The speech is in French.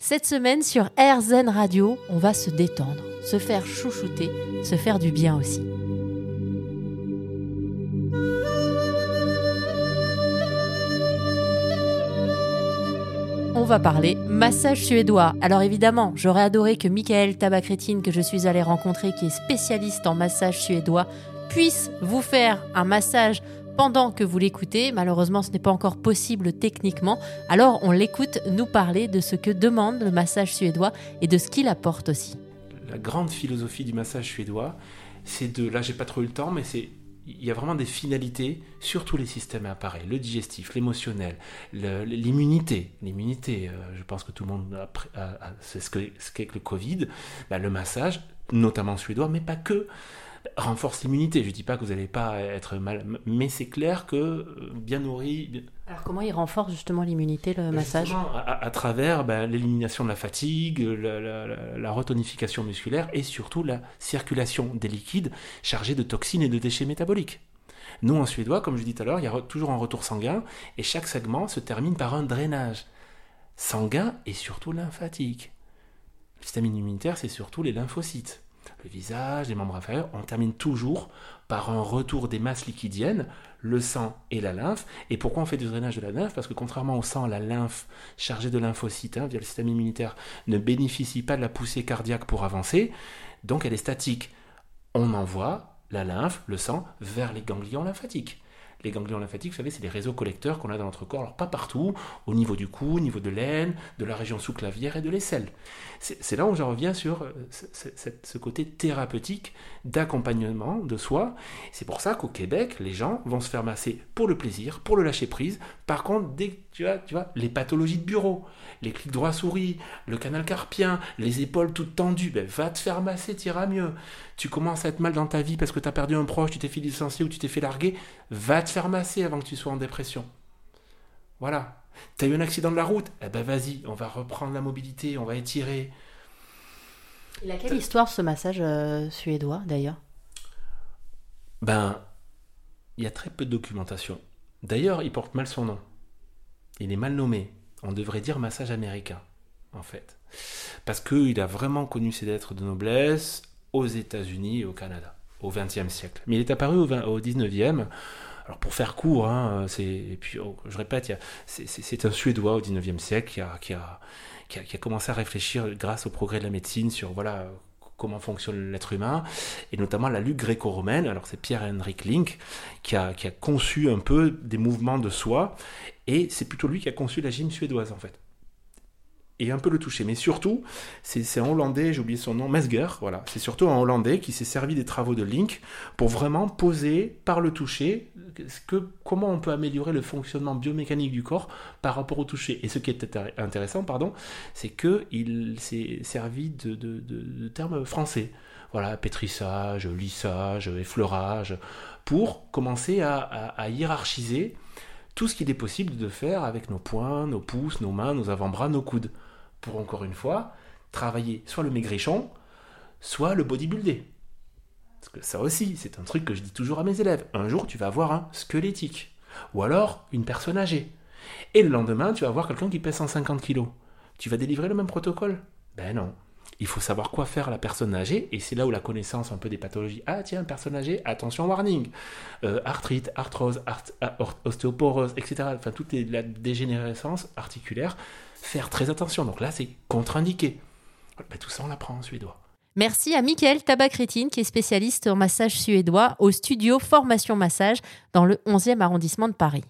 Cette semaine sur RZN Radio, on va se détendre, se faire chouchouter, se faire du bien aussi. on va parler massage suédois. Alors évidemment, j'aurais adoré que Michael Tabakrétine, que je suis allée rencontrer, qui est spécialiste en massage suédois, puisse vous faire un massage pendant que vous l'écoutez. Malheureusement, ce n'est pas encore possible techniquement. Alors on l'écoute nous parler de ce que demande le massage suédois et de ce qu'il apporte aussi. La grande philosophie du massage suédois, c'est de, là j'ai pas trop eu le temps, mais c'est il y a vraiment des finalités sur tous les systèmes et appareils, le digestif, l'émotionnel, l'immunité. L'immunité, euh, je pense que tout le monde sait ce qu'est que le Covid. Bah, le massage, notamment suédois, mais pas que renforce l'immunité. Je ne dis pas que vous n'allez pas être mal, mais c'est clair que euh, bien nourri. Alors comment il renforce justement l'immunité, le massage à, travers ben, l'élimination de la fatigue, la, retonification musculaire et surtout la circulation des liquides chargés de toxines et de déchets métaboliques. Nous, en suédois, comme je dis tout à l'heure, il y a toujours un retour sanguin et chaque segment se termine par un drainage sanguin et surtout lymphatique. Le système immunitaire, c'est surtout les lymphocytes le visage, les membres inférieurs, on termine toujours par un retour des masses liquidiennes, le sang et la lymphe. Et pourquoi on fait du drainage de la lymphe? Parce que contrairement au sang, la lymphe chargée de lymphocytes hein, via le système immunitaire ne bénéficie pas de la poussée cardiaque pour avancer, donc elle est statique. On envoie la lymphe, le sang, vers les ganglions lymphatiques. Les ganglions lymphatiques, vous savez, c'est les réseaux collecteurs qu'on a dans notre corps. Alors pas partout, au niveau du cou, au niveau de l'aine, de la région sous-clavière et de l'aisselle. C'est là où je reviens sur euh, ce, côté thérapeutique d'accompagnement de soi. C'est pour ça qu'au Québec, les gens vont se faire masser pour le plaisir, pour le lâcher prise. Par contre, dès que tu vois, tu les pathologies de bureau, les clics droit souris, le canal carpien, les épaules toutes tendues, ben, va te faire masser, t'iras mieux. Tu commences à être mal dans ta vie parce que tu as perdu un proche, tu t'es fait licencier ou tu t'es fait larguer, va te faire masser avant que tu sois en dépression. Voilà. T'as eu un accident de la route? Eh ben vas-y, on va reprendre la mobilité, on va étirer. Il a quelle histoire ce massage euh, suédois d'ailleurs? Ben, il y a très peu de documentation. D'ailleurs, il porte mal son nom. Il est mal nommé. On devrait dire massage américain, en fait. Parce qu'il a vraiment connu ses lettres de noblesse aux États-Unis et au Canada, au XXe siècle. Mais il est apparu au, au XIXe alors pour faire court, hein, et puis oh, je répète, c'est, un Suédois au 19e siècle qui, a, commencé à réfléchir grâce au progrès de la médecine sur voilà comment fonctionne l'être humain, et notamment la lutte gréco-romaine. Alors c'est Pierre-Henrik Link qui a, qui a conçu un peu des mouvements de soi, et c'est plutôt lui qui a conçu la gym suédoise en fait et un peu le toucher. Mais surtout, c'est un Hollandais, j'ai oublié son nom, Mesger, voilà. C'est surtout un Hollandais qui s'est servi des travaux de Link pour vraiment poser par le toucher que, comment on peut améliorer le fonctionnement biomécanique du corps par rapport au toucher. Et ce qui est intéressant, pardon, c'est qu'il s'est servi de, termes français. Voilà, pétrissage, lissage, effleurage, pour commencer à, à hiérarchiser tout ce qu'il est possible de faire avec nos poings, nos pouces, nos mains, nos avant-bras, nos coudes pour encore une fois travailler soit le maigrichon, soit le bodybuilder. Parce que ça aussi, c'est un truc que je dis toujours à mes élèves. Un jour, tu vas avoir un squelettique. Ou alors une personne âgée. Et le lendemain, tu vas avoir quelqu'un qui pèse 150 kg. Tu vas délivrer le même protocole? Ben non. Il faut savoir quoi faire à la personne âgée, et c'est là où la connaissance un peu des pathologies. Ah tiens, personne âgée, attention warning. Euh, arthrite, arthrose, euh, ostéoporose, etc. Enfin, toute la dégénérescence articulaire faire très attention. Donc là, c'est contre-indiqué. Bah, tout ça, on l'apprend en suédois. Merci à Mickaël Tabakrétine, qui est spécialiste en massage suédois au studio Formation Massage dans le 11e arrondissement de Paris.